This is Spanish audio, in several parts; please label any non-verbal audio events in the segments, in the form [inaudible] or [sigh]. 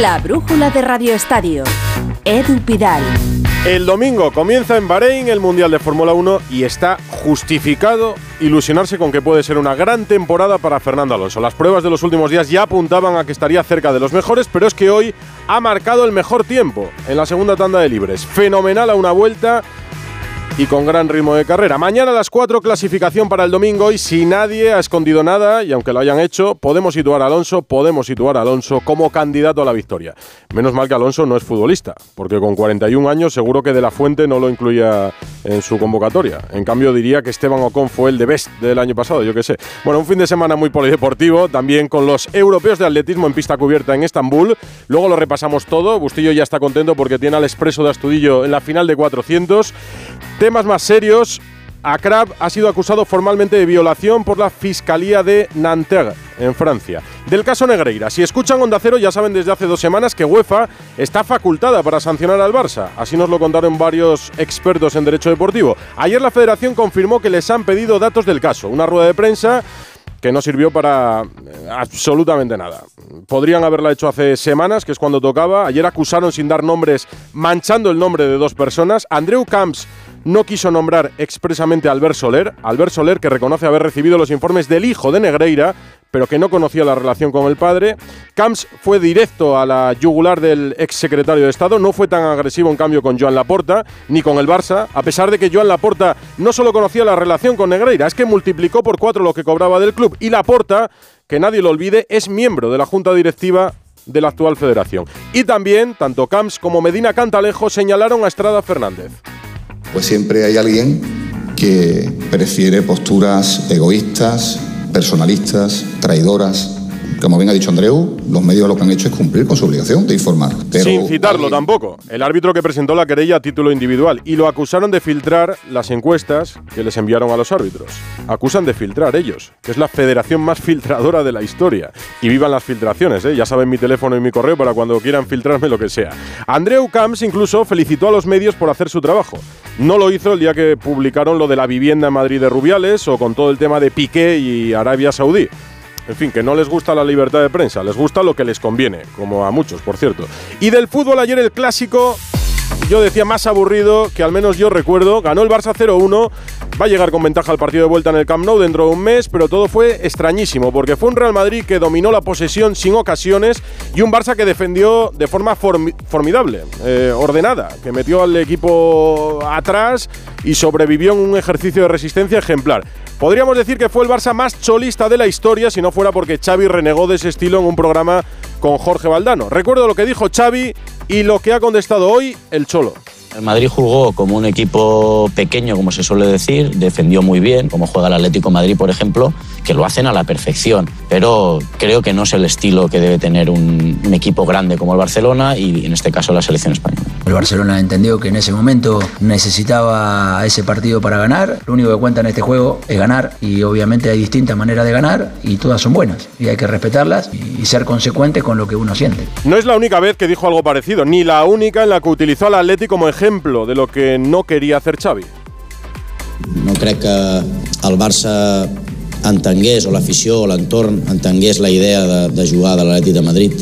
La brújula de Radio Estadio. Edu Pidal. El domingo comienza en Bahrein el Mundial de Fórmula 1 y está justificado ilusionarse con que puede ser una gran temporada para Fernando Alonso. Las pruebas de los últimos días ya apuntaban a que estaría cerca de los mejores, pero es que hoy ha marcado el mejor tiempo en la segunda tanda de libres. Fenomenal a una vuelta y con gran ritmo de carrera. Mañana a las 4 clasificación para el domingo y si nadie ha escondido nada, y aunque lo hayan hecho, podemos situar a Alonso, podemos situar a Alonso como candidato a la victoria. Menos mal que Alonso no es futbolista, porque con 41 años seguro que De La Fuente no lo incluía en su convocatoria. En cambio diría que Esteban Ocon fue el de best del año pasado, yo qué sé. Bueno, un fin de semana muy polideportivo, también con los europeos de atletismo en pista cubierta en Estambul. Luego lo repasamos todo. Bustillo ya está contento porque tiene al expreso de Astudillo en la final de 400. Temas más serios. Akrab ha sido acusado formalmente de violación por la Fiscalía de Nanterre, en Francia. Del caso Negreira, si escuchan Onda Cero ya saben desde hace dos semanas que UEFA está facultada para sancionar al Barça. Así nos lo contaron varios expertos en derecho deportivo. Ayer la federación confirmó que les han pedido datos del caso. Una rueda de prensa que no sirvió para eh, absolutamente nada. Podrían haberla hecho hace semanas, que es cuando tocaba. Ayer acusaron sin dar nombres, manchando el nombre de dos personas. Andreu Camps no quiso nombrar expresamente a Albert Soler, Albert Soler que reconoce haber recibido los informes del hijo de Negreira, pero que no conocía la relación con el padre. Camps fue directo a la yugular del ex secretario de Estado, no fue tan agresivo en cambio con Joan Laporta ni con el Barça, a pesar de que Joan Laporta no solo conocía la relación con Negreira, es que multiplicó por cuatro lo que cobraba del club y Laporta, que nadie lo olvide, es miembro de la junta directiva de la actual federación. Y también, tanto Camps como Medina Cantalejo señalaron a Estrada Fernández pues siempre hay alguien que prefiere posturas egoístas, personalistas, traidoras, como bien ha dicho Andreu, los medios lo que han hecho es cumplir con su obligación de informar. Sin citarlo tampoco. El árbitro que presentó la querella a título individual y lo acusaron de filtrar las encuestas que les enviaron a los árbitros. Acusan de filtrar ellos, que es la federación más filtradora de la historia. Y vivan las filtraciones, ¿eh? ya saben mi teléfono y mi correo para cuando quieran filtrarme lo que sea. Andreu Camps incluso felicitó a los medios por hacer su trabajo. No lo hizo el día que publicaron lo de la vivienda en Madrid de Rubiales o con todo el tema de Piqué y Arabia Saudí. En fin, que no les gusta la libertad de prensa, les gusta lo que les conviene, como a muchos, por cierto. Y del fútbol ayer el clásico, yo decía más aburrido que al menos yo recuerdo, ganó el Barça 0-1, va a llegar con ventaja al partido de vuelta en el Camp Nou dentro de un mes, pero todo fue extrañísimo, porque fue un Real Madrid que dominó la posesión sin ocasiones y un Barça que defendió de forma formidable, eh, ordenada, que metió al equipo atrás y sobrevivió en un ejercicio de resistencia ejemplar. Podríamos decir que fue el Barça más cholista de la historia si no fuera porque Xavi renegó de ese estilo en un programa con Jorge Valdano. Recuerdo lo que dijo Xavi y lo que ha contestado hoy el Cholo. El Madrid jugó como un equipo pequeño, como se suele decir, defendió muy bien, como juega el Atlético Madrid, por ejemplo, que lo hacen a la perfección. Pero creo que no es el estilo que debe tener un, equipo grande como el Barcelona y en este caso la selección española. El Barcelona entendió que en ese momento necesitaba ese partido para ganar. Lo único que cuenta en este juego es ganar y obviamente hay distintas maneras de ganar y todas son buenas y hay que respetarlas y ser consecuente con lo que uno siente. No es la única vez que dijo algo parecido, ni la única en la que utilizó al Atlético como ejemplo de lo que no quería hacer Xavi. No creo que al Barça entengués, o l'afició o l'entorn entengués la idea de, de jugar de l'Atlètic de Madrid,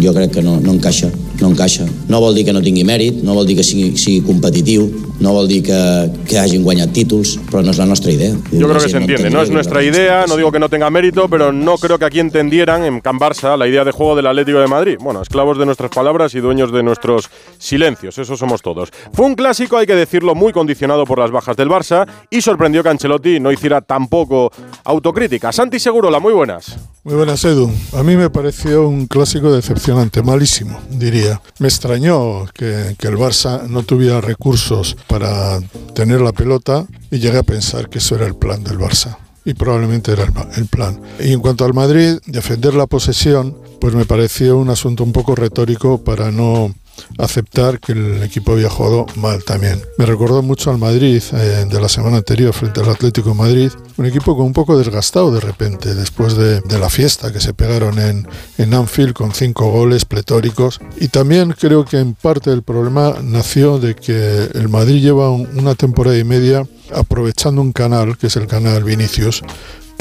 jo crec que no, no encaixa. No encaixa. No vol dir que no tingui mèrit, no vol dir que sigui, sigui competitiu, no vol dir que, que hagin guanyat títulos, però no és la nostra idea. Yo creo que se entiende, no es nuestra idea, no digo que no tenga mérito, pero no creo que aquí entendieran en Can Barça la idea de juego del Atlético de Madrid. Bueno, esclavos de nuestras palabras y dueños de nuestros silencios, eso somos todos. Fue un clásico, hay que decirlo, muy condicionado por las bajas del Barça y sorprendió que Ancelotti no hiciera tampoco autocrítica. Santi Segurola, muy buenas. Muy buenas, Edu. A mí me pareció un clásico decepcionante, malísimo, diría. Me extrañó que, que, el Barça no tuviera recursos para tener la pelota y llegué a pensar que eso era el plan del Barça. Y probablemente era el, plan. Y en cuanto al Madrid, defender la posesión, pues me pareció un asunto un poco retórico para no aceptar que el equipo había jugado mal también. Me recordó mucho al Madrid eh, de la semana anterior frente al Atlético de Madrid, un equipo con un poco desgastado de repente después de, de la fiesta que se pegaron en, en, Anfield con cinco goles pletóricos. Y también creo que en parte el problema nació de que el Madrid lleva un, una temporada y media aprovechando un canal, que es el canal Vinicius,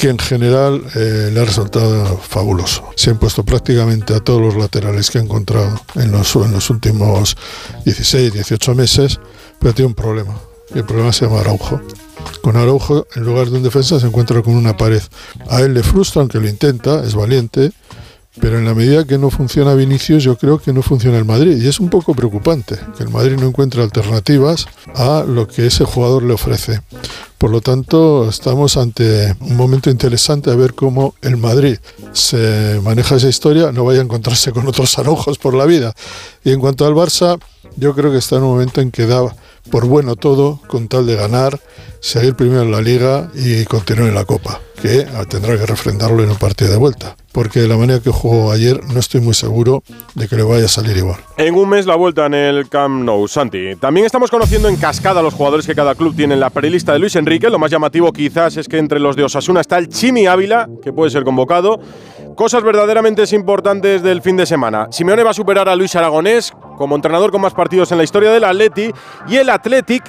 que en general eh, le ha resultado fabuloso. Se han puesto prácticamente a todos los laterales que ha encontrado en los, en los últimos 16, 18 meses, pero tiene un problema. Y el problema se llama Araujo. Con Araujo, en lugar de un defensa, se encuentra con una pared. A él le frustra, aunque lo intenta, es valiente, pero en la medida que no funciona Vinicius, yo creo que no funciona el Madrid. Y es un poco preocupante que el Madrid no encuentre alternativas a lo que ese jugador le ofrece. Por lo tanto, estamos ante un momento interesante a ver cómo el Madrid se maneja esa historia, no vaya a encontrarse con otros arojos por la vida. Y en cuanto al Barça, yo creo que está en un momento en que da por bueno todo con tal de ganar, seguir primero en la liga y continuar en la Copa, que tendrá que refrendarlo en un partido de vuelta. Porque de la manera que jugó ayer no estoy muy seguro de que le vaya a salir igual. En un mes la vuelta en el Camp Nou, Santi. También estamos conociendo en cascada los jugadores que cada club tiene en la prelista de Luis Enrique. Lo más llamativo quizás es que entre los de Osasuna está el Chimi Ávila, que puede ser convocado. Cosas verdaderamente importantes del fin de semana. Simeone va a superar a Luis Aragonés como entrenador con más partidos en la historia del Atleti y el Athletic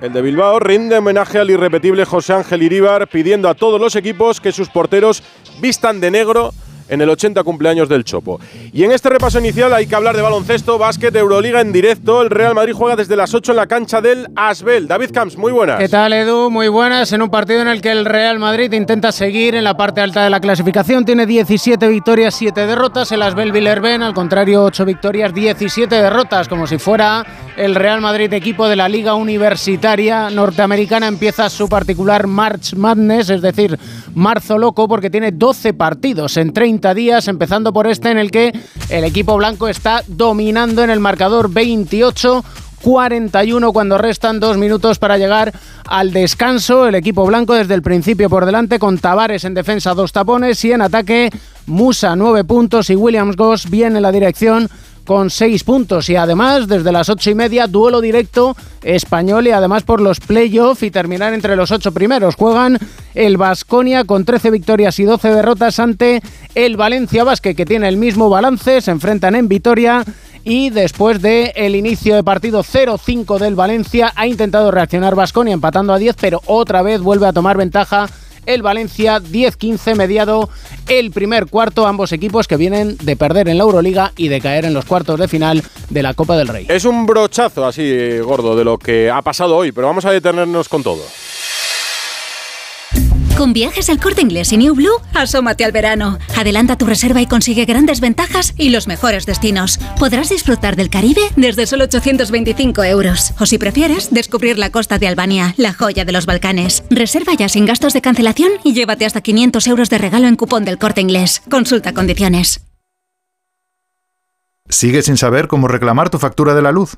el de Bilbao rinde homenaje al irrepetible José Ángel Iríbar pidiendo a todos los equipos que sus porteros vistan de negro en el 80 cumpleaños del Chopo. Y en este repaso inicial hay que hablar de baloncesto, básquet, Euroliga en directo. El Real Madrid juega desde las 8 en la cancha del Asbel. David Camps, muy buenas. ¿Qué tal, Edu? Muy buenas. En un partido en el que el Real Madrid intenta seguir en la parte alta de la clasificación. Tiene 17 victorias, 7 derrotas. El Asbel Villerben, al contrario, 8 victorias, 17 derrotas. Como si fuera el Real Madrid, equipo de la Liga Universitaria Norteamericana, empieza su particular March Madness, es decir, marzo loco, porque tiene 12 partidos en 30 días, empezando por este en el que el equipo blanco está dominando en el marcador 28. 41 cuando restan dos minutos para llegar al descanso. El equipo blanco desde el principio por delante con Tavares en defensa dos tapones y en ataque Musa nueve puntos y Williams Goss bien en la dirección con seis puntos y además desde las ocho y media duelo directo español y además por los playoffs y terminar entre los ocho primeros. Juegan el Vasconia con 13 victorias y 12 derrotas ante el Valencia Basque que tiene el mismo balance, se enfrentan en Vitoria y después del el inicio de partido 0-5 del Valencia ha intentado reaccionar Vasconia empatando a 10 pero otra vez vuelve a tomar ventaja el Valencia 10-15 mediado el primer cuarto, ambos equipos que vienen de perder en la Euroliga y de caer en los cuartos de final de la Copa del Rey. Es un brochazo así gordo de lo que ha pasado hoy, pero vamos a detenernos con todo. Con viajes al corte inglés y New Blue, asómate al verano. Adelanta tu reserva y consigue grandes ventajas y los mejores destinos. Podrás disfrutar del Caribe desde solo 825 euros. O si prefieres, descubrir la costa de Albania, la joya de los Balcanes. Reserva ya sin gastos de cancelación y llévate hasta 500 euros de regalo en cupón del corte inglés. Consulta condiciones. ¿Sigues sin saber cómo reclamar tu factura de la luz?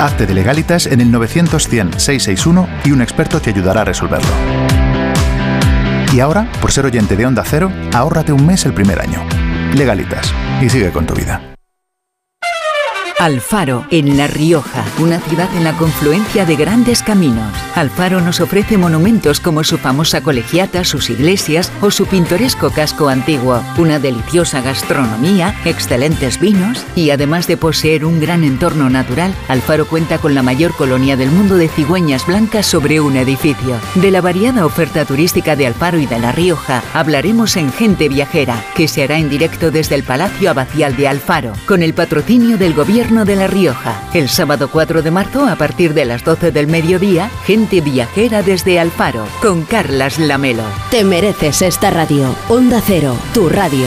Hazte de legalitas en el 900 661 y un experto te ayudará a resolverlo. Y ahora, por ser oyente de Onda Cero, ahórrate un mes el primer año. Legalitas. Y sigue con tu vida. Alfaro, en La Rioja, una ciudad en la confluencia de grandes caminos. Alfaro nos ofrece monumentos como su famosa colegiata, sus iglesias o su pintoresco casco antiguo, una deliciosa gastronomía, excelentes vinos y además de poseer un gran entorno natural, Alfaro cuenta con la mayor colonia del mundo de cigüeñas blancas sobre un edificio. De la variada oferta turística de Alfaro y de La Rioja hablaremos en Gente Viajera, que se hará en directo desde el Palacio Abacial de Alfaro, con el patrocinio del Gobierno de La Rioja. El sábado 4 de marzo, a partir de las 12 del mediodía, gente viajera desde Alfaro, con Carlas Lamelo. Te mereces esta radio. Onda Cero, tu radio.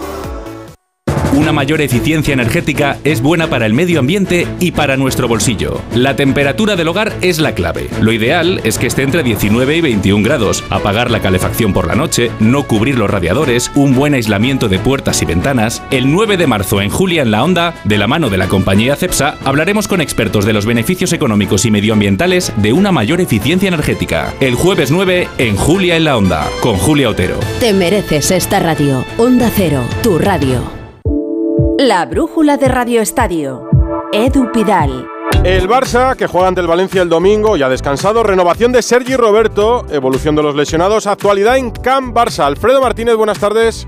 Una mayor eficiencia energética es buena para el medio ambiente y para nuestro bolsillo. La temperatura del hogar es la clave. Lo ideal es que esté entre 19 y 21 grados. Apagar la calefacción por la noche, no cubrir los radiadores, un buen aislamiento de puertas y ventanas. El 9 de marzo en Julia en la Onda, de la mano de la compañía CEPSA, hablaremos con expertos de los beneficios económicos y medioambientales de una mayor eficiencia energética. El jueves 9 en Julia en la Onda, con Julia Otero. Te mereces esta radio. Onda Cero, tu radio. La brújula de Radio Estadio. Edu Pidal. El Barça, que juega ante el Valencia el domingo, ya descansado. Renovación de Sergi Roberto, evolución de los lesionados. Actualidad en Camp Barça. Alfredo Martínez, buenas tardes.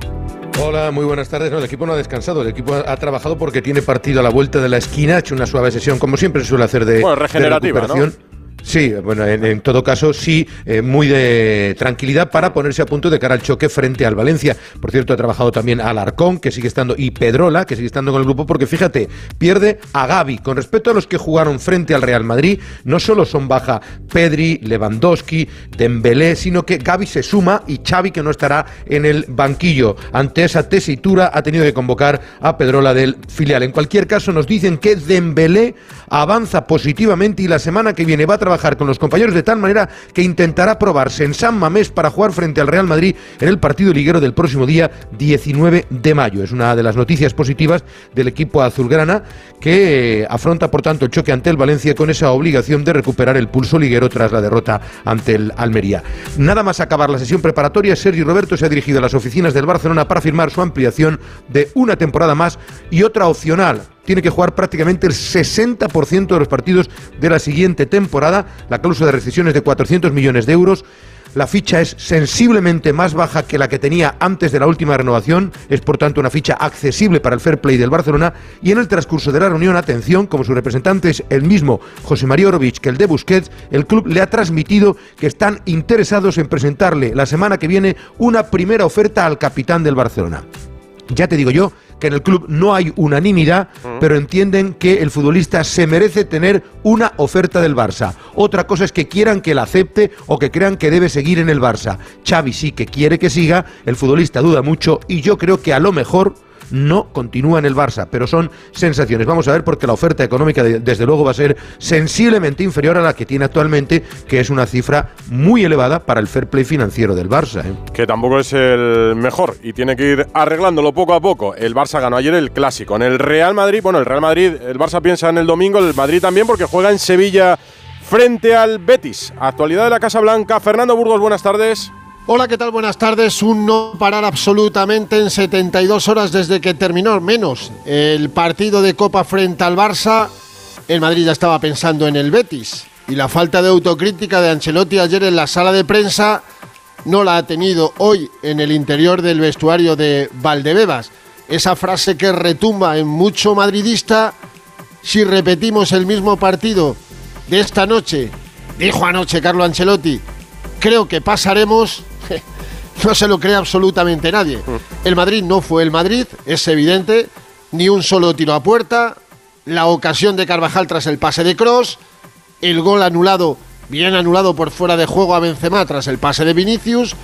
Hola, muy buenas tardes. No, el equipo no ha descansado, el equipo ha, trabajado porque tiene partido a la vuelta de la esquina, ha hecho una suave sesión, como siempre suele hacer de, bueno, regenerativa, de recuperación. Sí, bueno, en, todo caso, sí, eh, muy de tranquilidad para ponerse a punto de cara al choque frente al Valencia. Por cierto, ha trabajado también Alarcón, que sigue estando, y Pedrola, que sigue estando con el grupo, porque fíjate, pierde a Gaby. Con respecto a los que jugaron frente al Real Madrid, no solo son baja Pedri, Lewandowski, Dembélé, sino que Gaby se suma y Xavi, que no estará en el banquillo. Ante esa tesitura, ha tenido que convocar a Pedrola del filial. En cualquier caso, nos dicen que Dembélé avanza positivamente y la semana que viene va a trabajar con los compañeros de tal manera que intentará probarse en San Mamés para jugar frente al Real Madrid en el partido liguero del próximo día 19 de mayo. Es una de las noticias positivas del equipo azulgrana que eh, afronta por tanto el choque ante el Valencia con esa obligación de recuperar el pulso liguero tras la derrota ante el Almería. Nada más acabar la sesión preparatoria, Sergio Roberto se ha dirigido a las oficinas del Barcelona para firmar su ampliación de una temporada más y otra opcional tiene que jugar prácticamente el 60% de los partidos de la siguiente temporada. La cláusula de rescisión es de 400 millones de euros. La ficha es sensiblemente más baja que la que tenía antes de la última renovación, es por tanto una ficha accesible para el fair play del Barcelona y en el transcurso de la reunión, atención, como su representante es el mismo José María Orovich que el de Busquets, el club le ha transmitido que están interesados en presentarle la semana que viene una primera oferta al capitán del Barcelona. Ya te digo yo que en el club no hay unanimidad, pero entienden que el futbolista se merece tener una oferta del Barça. Otra cosa es que quieran que la acepte o que crean que debe seguir en el Barça. Xavi sí que quiere que siga, el futbolista duda mucho y yo creo que a lo mejor no continúa en el Barça, pero son sensaciones. Vamos a ver porque la oferta económica desde luego va a ser sensiblemente inferior a la que tiene actualmente, que es una cifra muy elevada para el fair play financiero del Barça. ¿eh? Que tampoco es el mejor y tiene que ir arreglándolo poco a poco. El Barça ganó ayer el clásico. En el Real Madrid, bueno, el Real Madrid, el Barça piensa en el domingo, el Madrid también porque juega en Sevilla frente al Betis. Actualidad de la Casa Blanca. Fernando Burgos, buenas tardes. Hola, ¿qué tal? Buenas tardes. Un no parar absolutamente en 72 horas desde que terminó, menos el partido de Copa frente al Barça. El Madrid ya estaba pensando en el Betis. Y la falta de autocrítica de Ancelotti ayer en la sala de prensa no la ha tenido hoy en el interior del vestuario de Valdebebas. Esa frase que retumba en mucho madridista. Si repetimos el mismo partido de esta noche, dijo anoche Carlo Ancelotti, creo que pasaremos no se lo cree absolutamente nadie. Mm. El Madrid no fue el Madrid, es evidente, ni un solo tiro a puerta, la ocasión de Carvajal tras el pase de Cross, el gol anulado, bien anulado por fuera de juego a Benzema tras el pase de Vinicius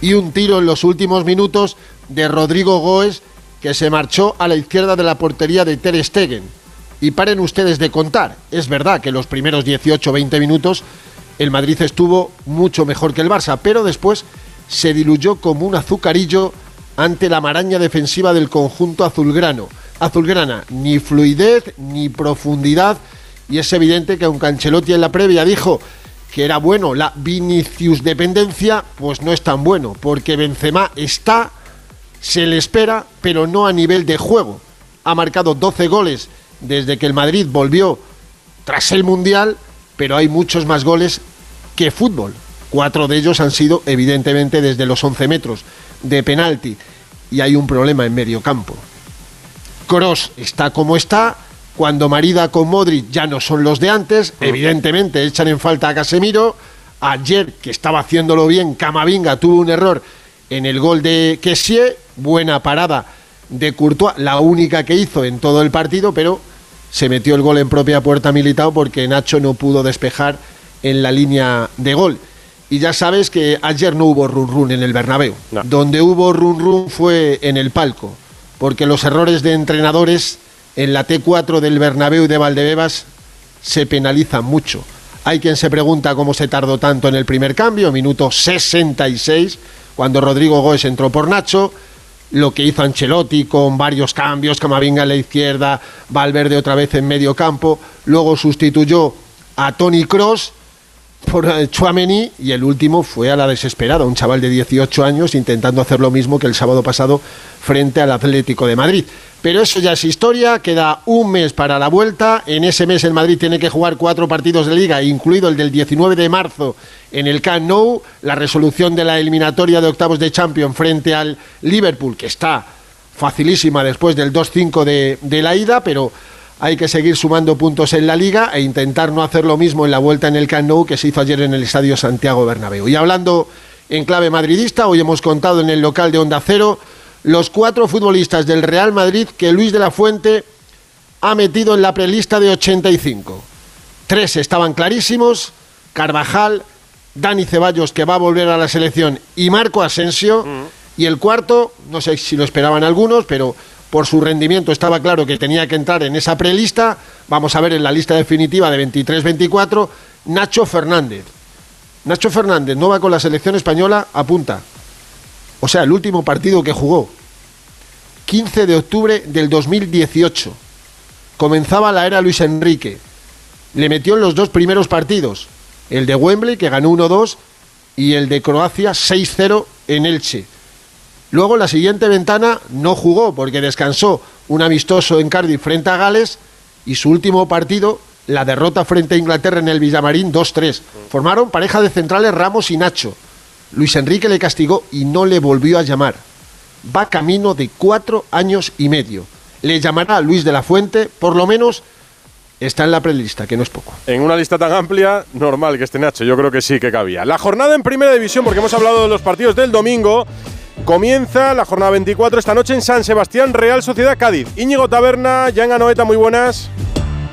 y un tiro en los últimos minutos de Rodrigo Goes que se marchó a la izquierda de la portería de Ter Stegen. Y paren ustedes de contar, es verdad que los primeros 18-20 minutos el Madrid estuvo mucho mejor que el Barça, pero después se diluyó como un azucarillo ante la maraña defensiva del conjunto azulgrano. Azulgrana, ni fluidez ni profundidad, y es evidente que aunque Ancelotti en la previa dijo que era bueno la Vinicius dependencia, pues no es tan bueno, porque Benzema está, se le espera, pero no a nivel de juego. Ha marcado 12 goles desde que el Madrid volvió tras el Mundial, pero hay muchos más goles que fútbol. Cuatro de ellos han sido evidentemente desde los 11 metros de penalti. Y hay un problema en medio campo. Cross está como está, cuando marida con Modric ya no son los de antes, evidentemente echan en falta a Casemiro, ayer que estaba haciéndolo bien, Camavinga tuvo un error en el gol de Kessie, buena parada de Courtois, la única que hizo en todo el partido, pero se metió el gol en propia puerta militado porque Nacho no pudo despejar en la línea de gol. Y ya sabes que ayer no hubo run run en el Bernabéu. Donde hubo run run fue en el palco, porque los errores de entrenadores en la T4 del Bernabéu de Valdebebas se penalizan mucho. Hay quien se pregunta cómo se tardó tanto en el primer cambio, minuto 66, cuando Rodrigo Góez entró por Nacho, lo que hizo Ancelotti con varios cambios, Camavinga a la izquierda, Valverde otra vez en medio campo, luego sustituyó a Tony Cross por Chouameni y el último fue a la desesperada, un chaval de 18 años intentando hacer lo mismo que el sábado pasado frente al Atlético de Madrid. Pero eso ya es historia, queda un mes para la vuelta, en ese mes el Madrid tiene que jugar cuatro partidos de liga, incluido el del 19 de marzo en el Camp Nou, la resolución de la eliminatoria de octavos de Champions frente al Liverpool, que está facilísima después del 2-5 de, de la ida, pero hay que seguir sumando puntos en la liga e intentar no hacer lo mismo en la vuelta en el Camp Nou que se hizo ayer en el Estadio Santiago Bernabéu. Y hablando en clave madridista, hoy hemos contado en el local de Onda Cero los cuatro futbolistas del Real Madrid que Luis de la Fuente ha metido en la prelista de 85. Tres estaban clarísimos, Carvajal, Dani Ceballos que va a volver a la selección y Marco Asensio. Y el cuarto, no sé si lo esperaban algunos, pero por su rendimiento estaba claro que tenía que entrar en esa prelista. Vamos a ver en la lista definitiva de 23-24, Nacho Fernández. Nacho Fernández no va con la selección española a punta. O sea, el último partido que jugó. 15 de octubre del 2018. Comenzaba la era Luis Enrique. Le metió en los dos primeros partidos. El de Wembley, que ganó 1-2, y el de Croacia 6-0 en Elche. Luego la siguiente ventana no jugó porque descansó un amistoso en Cardiff frente a Gales y su último partido, la derrota frente a Inglaterra en el Villamarín 2-3. Formaron pareja de centrales Ramos y Nacho. Luis Enrique le castigó y no le volvió a llamar. Va camino de cuatro años y medio. Le llamará a Luis de la Fuente, por lo menos está en la prelista, que no es poco. En una lista tan amplia, normal que esté Nacho, yo creo que sí que cabía. La jornada en primera división, porque hemos hablado de los partidos del domingo, comienza la jornada 24 esta noche en San Sebastián, Real Sociedad Cádiz. Íñigo Taberna, Jan Anoeta, muy buenas.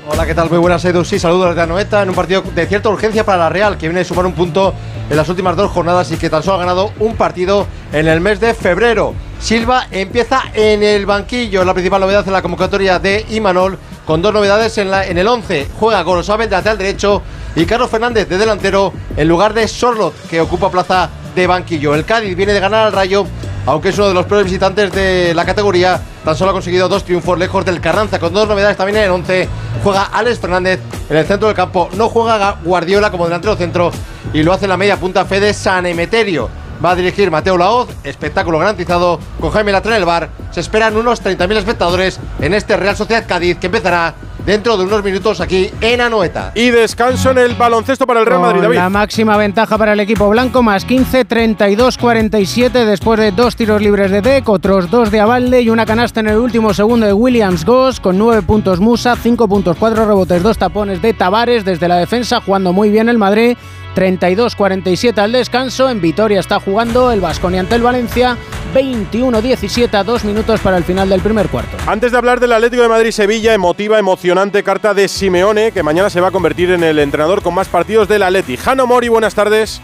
Hola, ¿qué tal? Muy buenas, Edu. Sí, saludos desde Anoeta en un partido de cierta urgencia para la Real, que viene de sumar un punto en las últimas dos jornadas y que tan solo ha ganado un partido en el mes de febrero. Silva empieza en el banquillo, la principal novedad en la convocatoria de Imanol, con dos novedades en el 11. Juega Gorosabel de lateral derecho y Carlos Fernández de delantero en lugar de Sorlot, que ocupa plaza de banquillo. El Cádiz viene de ganar al Rayo, aunque es uno de los peores visitantes de la categoría. Tan solo ha conseguido dos triunfos lejos del Carranza, con dos novedades también en el 11. Juega Alex Fernández en el centro del campo. No juega Guardiola como delantero centro y lo hace en la media punta Fede San Emeterio. Va a dirigir Mateo Laoz, espectáculo garantizado con Jaime Latra en el bar. Se esperan unos 30.000 espectadores en este Real Sociedad Cádiz que empezará dentro de unos minutos aquí en Anoeta. Y descanso en el baloncesto para el Real Madrid, David. La máxima ventaja para el equipo blanco, más 15, 32-47 después de dos tiros libres de Deck, otros dos de Avalde y una canasta en el último segundo de Williams Goss, con 9 puntos Musa, 5 puntos, 4 rebotes, 2 tapones de Tavares desde la defensa, jugando muy bien el Madrid. 32-47 al descanso. En Vitoria está jugando el Vasconia ante el Valencia. 21-17 a 2 minutos para el final del primer cuarto. Antes de hablar del Atlético de Madrid-Sevilla, emotiva, emocionante carta de Simeone, que mañana se va a convertir en el entrenador con más partidos del Atleti. Jano Mori, buenas tardes.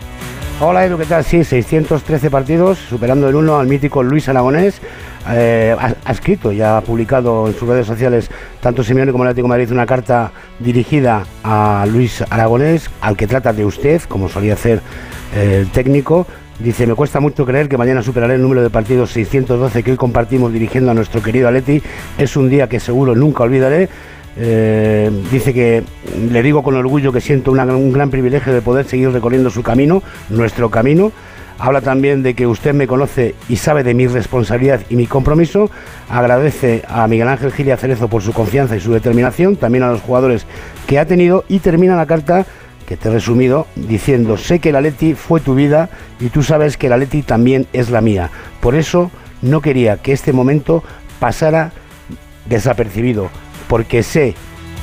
Hola Edu, ¿qué tal? Sí, 613 partidos, superando el 1 al mítico Luis Aragonés. Eh, ha, escrito, ya ha publicado en sus redes sociales, tanto Simeone como el Atlético Madrid, una carta dirigida a Luis Aragonés, al que trata de usted, como solía hacer eh, el técnico. Dice, me cuesta mucho creer que mañana superaré el número de partidos 612 que hoy compartimos dirigiendo a nuestro querido Atleti. Es un día que seguro nunca olvidaré. Eh, dice que le digo con orgullo que siento un gran privilegio de poder seguir recorriendo su camino, nuestro camino. Habla también de que usted me conoce y sabe de mi responsabilidad y mi compromiso. Agradece a Miguel Ángel Gil y a Cerezo por su confianza y su determinación, también a los jugadores que ha tenido y termina la carta que te he resumido diciendo sé que la Leti fue tu vida y tú sabes que la Leti también es la mía. Por eso no quería que este momento pasara desapercibido porque sé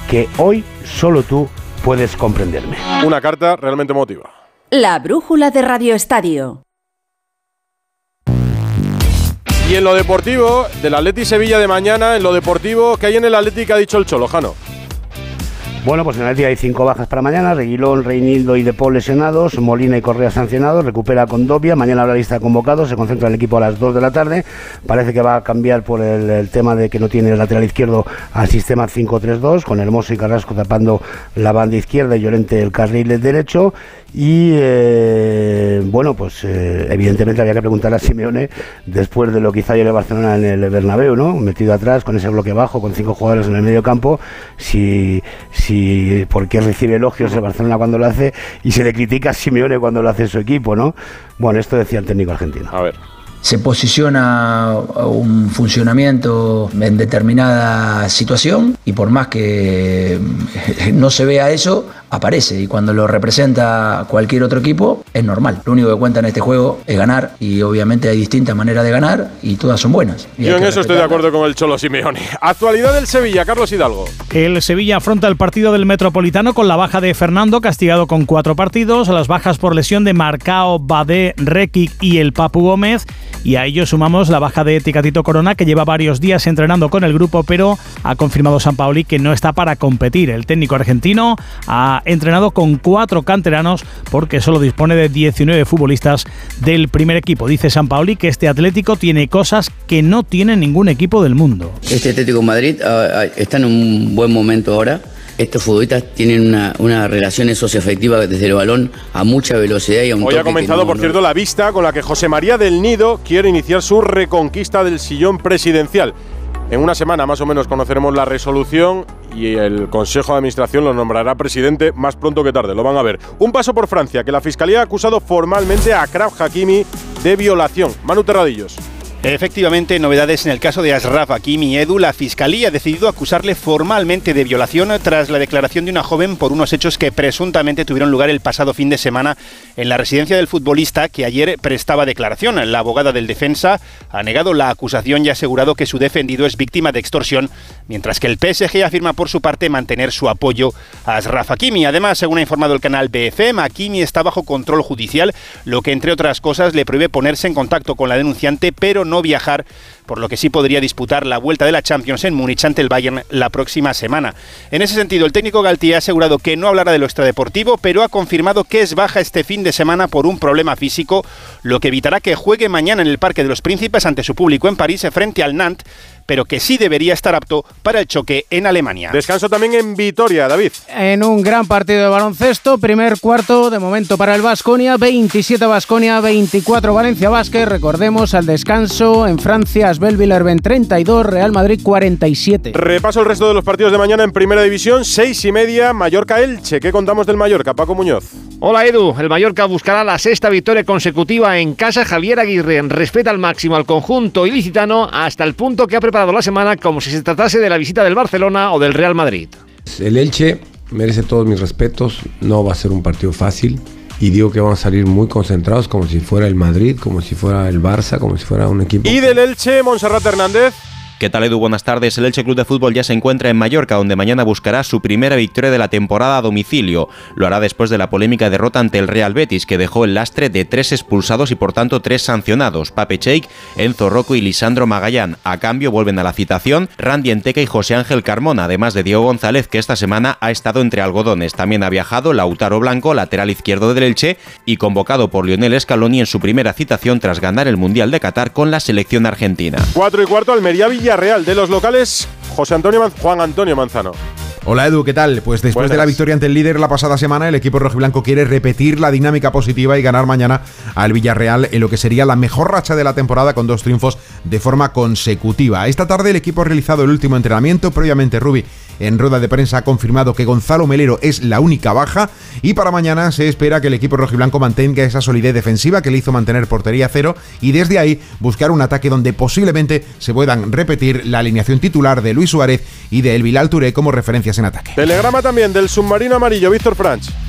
que hoy solo tú puedes comprenderme. Una carta realmente emotiva. La brújula de Radio Estadio. Y en lo deportivo, del Atleti Sevilla de mañana, en lo deportivo, ¿qué hay en el Atleti que ha dicho el Cholojano? Bueno, pues en el día hay cinco bajas para mañana. Reguilón, Reinildo y De Paul lesionados. Molina y Correa sancionados. Recupera Condovia. Mañana habrá lista de convocados. Se concentra el equipo a las 2 de la tarde. Parece que va a cambiar por el, tema de que no tiene el lateral izquierdo al sistema 5-3-2, con Hermoso y Carrasco tapando la banda izquierda y Llorente el carril derecho. Y eh, bueno, pues eh, evidentemente había que preguntar a Simeone después de lo que hizo ayer el Barcelona en el Bernabéu, ¿no? Metido atrás con ese bloque bajo, con cinco jugadores en el medio campo, si por qué recibe elogios el Barcelona cuando lo hace y se le critica a Simeone cuando lo hace su equipo, ¿no? Bueno, esto decía el técnico argentino. A ver se posiciona un funcionamiento en determinada situación y por más que no se vea eso, aparece y cuando lo representa cualquier otro equipo es normal. Lo único que cuenta en este juego es ganar y obviamente hay distintas maneras de ganar y todas son buenas. Yo en eso estoy de acuerdo con el Cholo Simeone. Actualidad del Sevilla, Carlos Hidalgo. El Sevilla afronta el partido del Metropolitano con la baja de Fernando, castigado con cuatro partidos, las bajas por lesión de Marcao, Badé, Rekic y el Papu Gómez y a ello sumamos la baja de Ticatito Corona que lleva varios días entrenando con el grupo pero ha confirmado San Pauli que no está para competir. El técnico argentino ha entrenado con cuatro canteranos porque solo dispone de 19 futbolistas del primer equipo. Dice San Pauli que este Atlético tiene cosas que no tiene ningún equipo del mundo. Este Atlético Madrid ah, ah, está en un buen momento ahora estos futbolistas tienen una, una relación socioafectiva desde el balón a mucha velocidad y a un Hoy ha comenzado, por cierto, la vista con la que José María del Nido quiere iniciar su reconquista del sillón presidencial. En una semana más o menos conoceremos la resolución y el Consejo de Administración lo nombrará presidente más pronto que tarde, lo van a ver. Un paso por Francia, que la Fiscalía ha acusado formalmente a Kraf Hakimi de violación. Manu Terradillos. Efectivamente, novedades en el caso de Ashraf Hakimi Edu. La fiscalía ha decidido acusarle formalmente de violación tras la declaración de una joven por unos hechos que presuntamente tuvieron lugar el pasado fin de semana en la residencia del futbolista que ayer prestaba declaración. La abogada del defensa ha negado la acusación y ha asegurado que su defendido es víctima de extorsión, mientras que el PSG afirma por su parte mantener su apoyo a Ashraf Hakimi. Además, según ha informado el canal BFM, Hakimi está bajo control judicial, lo que entre otras cosas le prohíbe ponerse en contacto con la denunciante, pero no viajar, por lo que sí podría disputar la vuelta de la Champions en Múnich ante el Bayern la próxima semana. En ese sentido, el técnico Galtier ha asegurado que no hablará de lo extradeportivo, pero ha confirmado que es baja este fin de semana por un problema físico, lo que evitará que juegue mañana en el Parque de los Príncipes ante su público en París frente al Nantes pero que sí debería estar apto para el choque en Alemania. Descanso también en Vitoria, David. En un gran partido de baloncesto, primer cuarto de momento para el Vasconia, 27 Vasconia, 24 Valencia Vázquez. Recordemos al descanso en Francia, Asbel Villarben 32, Real Madrid 47. Repaso el resto de los partidos de mañana en Primera División, 6 y media, Mallorca Elche. ¿Qué contamos del Mallorca, Paco Muñoz? Hola Edu, el Mallorca buscará la sexta victoria consecutiva en casa. Javier Aguirre respeta al máximo al conjunto ilicitano hasta el punto que ha preparado la semana como si se tratase de la visita del Barcelona o del Real Madrid. El Elche merece todos mis respetos, no va a ser un partido fácil y digo que van a salir muy concentrados como si fuera el Madrid, como si fuera el Barça, como si fuera un equipo. Y del Elche, Monserrat Hernández. ¿Qué tal Edu? Buenas tardes. El Elche Club de Fútbol ya se encuentra en Mallorca, donde mañana buscará su primera victoria de la temporada a domicilio. Lo hará después de la polémica derrota ante el Real Betis, que dejó el lastre de tres expulsados y por tanto tres sancionados, Pape Cheik, Enzo Rocco y Lisandro Magallán. A cambio vuelven a la citación Randy Enteca y José Ángel Carmona, además de Diego González, que esta semana ha estado entre algodones. También ha viajado Lautaro Blanco, lateral izquierdo del Elche, y convocado por Lionel Scaloni en su primera citación tras ganar el Mundial de Qatar con la selección argentina. Cuatro y cuarto, Almería Villarreal de los locales José Antonio Juan Antonio Manzano. Hola Edu, ¿qué tal? Pues después de la victoria ante el líder la pasada semana, el equipo rojiblanco quiere repetir la dinámica positiva y ganar mañana al Villarreal en lo que sería la mejor racha de la temporada con dos triunfos de forma consecutiva. Esta tarde el equipo ha realizado el último entrenamiento, previamente Rubi en rueda de prensa ha confirmado que Gonzalo Melero es la única baja y para mañana se espera que el equipo rojiblanco mantenga esa solidez defensiva que le hizo mantener portería cero y desde ahí buscar un ataque donde posiblemente se puedan repetir la alineación titular de Luis Suárez y de El Bilal Touré como referencias Telegrama también del submarino amarillo Víctor Franch.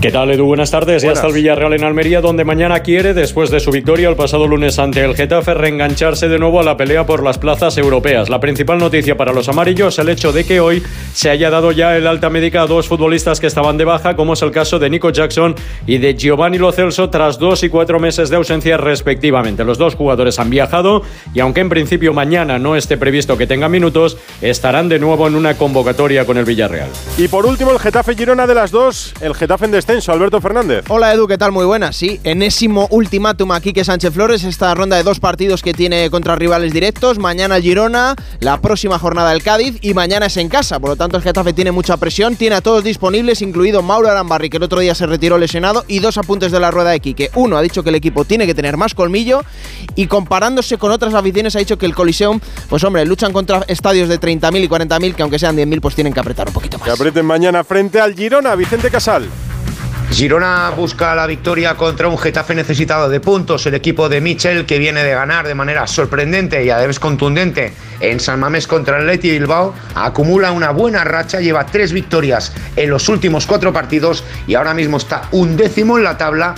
¿Qué tal, Edu? Buenas tardes. Ya está el Villarreal en Almería, donde mañana quiere, después de su victoria el pasado lunes ante el Getafe, reengancharse de nuevo a la pelea por las plazas europeas. La principal noticia para los amarillos es el hecho de que hoy se haya dado ya el alta médica a dos futbolistas que estaban de baja, como es el caso de Nico Jackson y de Giovanni Lo Celso, tras dos y cuatro meses de ausencia respectivamente. Los dos jugadores han viajado y, aunque en principio mañana no esté previsto que tengan minutos, estarán de nuevo en una convocatoria con el Villarreal. Y por último, el Getafe Girona de las dos, el Getafe en descenso. Alberto Fernández. Hola Edu, ¿qué tal? Muy buenas. Sí, enésimo ultimátum aquí que Sánchez Flores, esta ronda de dos partidos que tiene contra rivales directos. Mañana el Girona, la próxima jornada el Cádiz y mañana es en casa. Por lo tanto, el Getafe tiene mucha presión, tiene a todos disponibles, incluido Mauro Arambarri, que el otro día se retiró lesionado, y dos apuntes de la rueda de Quique. Uno ha dicho que el equipo tiene que tener más colmillo y comparándose con otras aficiones ha dicho que el Coliseum, pues hombre, luchan contra estadios de 30.000 y 40.000 que aunque sean 10.000 pues tienen que apretar un poquito más. Que aprieten mañana frente al Girona, Vicente Casal. Girona busca la victoria contra un Getafe necesitado de puntos. El equipo de Michel, que viene de ganar de manera sorprendente y a vez contundente en San Mamés contra el Leti Bilbao, acumula una buena racha, lleva tres victorias en los últimos cuatro partidos y ahora mismo está un décimo en la tabla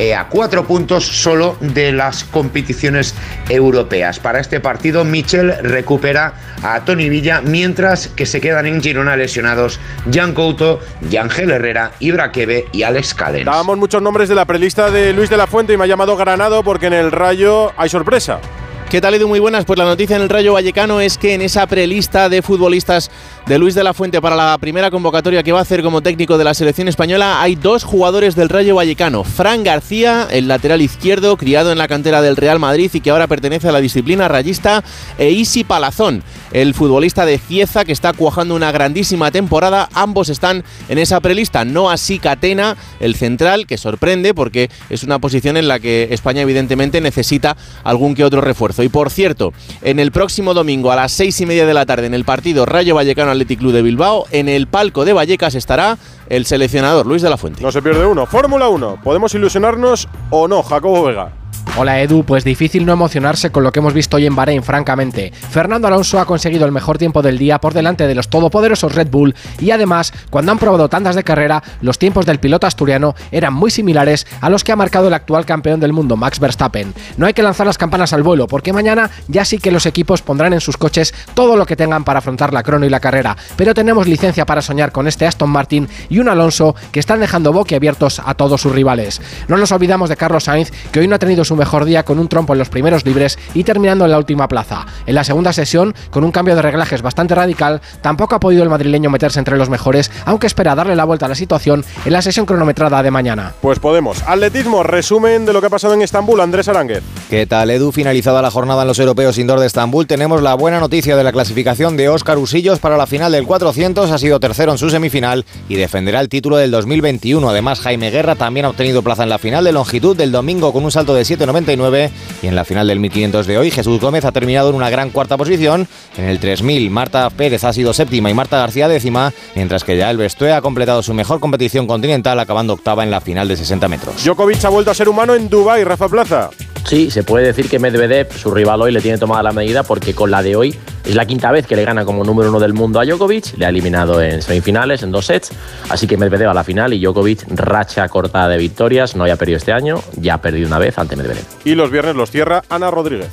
eh, a cuatro puntos solo de las competiciones europeas. Para este partido, Michel recupera a Tony Villa, mientras que se quedan en Girona lesionados Jan Couto, Yangel Herrera, Ibra Queve y Alex Cadens. Dábamos muchos nombres de la prelista de Luis de la Fuente y me ha llamado Granado porque en el Rayo hay sorpresa. ¿Qué tal, Edu? Muy buenas. Pues la noticia en el Rayo Vallecano es que en esa prelista de futbolistas de Luis de la Fuente para la primera convocatoria que va a hacer como técnico de la selección española hay dos jugadores del Rayo Vallecano. Fran García, el lateral izquierdo, criado en la cantera del Real Madrid y que ahora pertenece a la disciplina rayista, e Isi Palazón, el futbolista de Cieza que está cuajando una grandísima temporada. Ambos están en esa prelista, no así Catena, el central, que sorprende porque es una posición en la que España evidentemente necesita algún que otro refuerzo. Y por cierto, en el próximo domingo a las seis y media de la tarde en el partido Rayo Vallecano Athletic Club de Bilbao, en el palco de Vallecas estará el seleccionador Luis de la Fuente. No se pierde uno. Fórmula 1. ¿Podemos ilusionarnos o no, Jacobo Vega? Hola Edu, pues difícil no emocionarse con lo que hemos visto hoy en Bahrein, francamente. Fernando Alonso ha conseguido el mejor tiempo del día por delante de los todopoderosos Red Bull y además, cuando han probado tandas de carrera, los tiempos del piloto asturiano eran muy similares a los que ha marcado el actual campeón del mundo, Max Verstappen. No hay que lanzar las campanas al vuelo, porque mañana ya sí que los equipos pondrán en sus coches todo lo que tengan para afrontar la crono y la carrera, pero tenemos licencia para soñar con este Aston Martin y un Alonso que están dejando boquiabiertos a todos sus rivales. No nos olvidamos de Carlos Sainz, que hoy no ha tenido su mejor día con un trompo en los primeros libres y terminando en la última plaza. En la segunda sesión, con un cambio de reglajes bastante radical, tampoco ha podido el madrileño meterse entre los mejores, aunque espera darle la vuelta a la situación en la sesión cronometrada de mañana. Pues podemos. Atletismo, resumen de lo que ha pasado en Estambul, Andrés Aránguez. ¿Qué tal, Edu? Finalizada la jornada en los europeos indoor de Estambul, tenemos la buena noticia de la clasificación de Óscar Usillos para la final del 400. Ha sido tercero en su semifinal y defenderá el título del 2021. Además, Jaime Guerra también ha obtenido plaza en la final de longitud del domingo con un salto de 7,99 y en la final del 1500 de hoy Jesús Gómez ha terminado en una gran cuarta posición. En el 3000 Marta Pérez ha sido séptima y Marta García décima, mientras que ya el Bestoe ha completado su mejor competición continental acabando octava en la final de 60 metros. Djokovic ha vuelto a ser humano en Dubái, Rafa Plaza. Sí, se puede decir que Medvedev, su rival hoy, le tiene tomada la medida porque con la de hoy es la quinta vez que le gana como número uno del mundo a Djokovic, le ha eliminado en semifinales, en dos sets, así que Medvedev a la final y Djokovic racha corta de victorias, no haya perdido este año, ya ha perdido una vez ante Medvedev. Y los viernes los cierra Ana Rodríguez.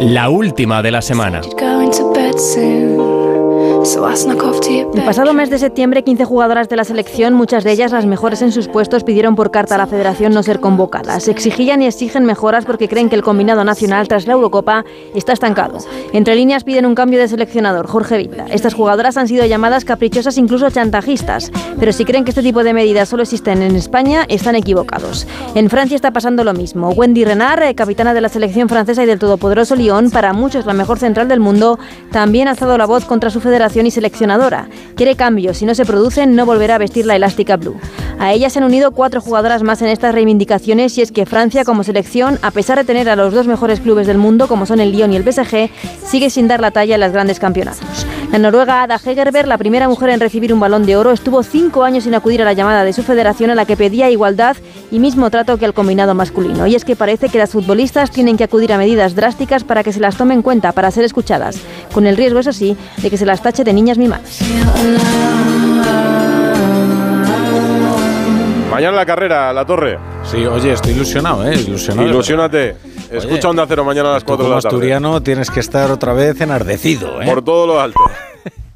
La última de la semana. El pasado mes de septiembre, 15 jugadoras de la selección, muchas de ellas las mejores en sus puestos, pidieron por carta a la federación no ser convocadas. Exigían y exigen mejoras porque creen que el combinado nacional tras la Eurocopa está estancado. Entre líneas piden un cambio de seleccionador, Jorge Villa. Estas jugadoras han sido llamadas caprichosas, incluso chantajistas. Pero si creen que este tipo de medidas solo existen en España, están equivocados. En Francia está pasando lo mismo. Wendy Renard, eh, capitana de la selección francesa y del todopoderoso Lyon, para muchos la mejor central del mundo, también ha alzado la voz contra su federación y seleccionadora. Quiere cambios, si no se producen no volverá a vestir la elástica blue. A ella se han unido cuatro jugadoras más en estas reivindicaciones y es que Francia como selección, a pesar de tener a los dos mejores clubes del mundo como son el Lyon y el PSG, sigue sin dar la talla en los grandes campeonatos. La noruega Ada Hegerberg, la primera mujer en recibir un balón de oro, estuvo cinco años sin acudir a la llamada de su federación a la que pedía igualdad y mismo trato que al combinado masculino. Y es que parece que las futbolistas tienen que acudir a medidas drásticas para que se las tome en cuenta, para ser escuchadas, con el riesgo, eso sí, de que se las tache de niñas mimadas. Mañana la carrera, la torre. Sí, oye, estoy ilusionado, ¿eh? Ilusionado. Ilusionate. Escucha Onda Cero mañana a las 4 de la tarde. asturiano tienes que estar otra vez enardecido, ¿eh? Por todo lo alto. [laughs]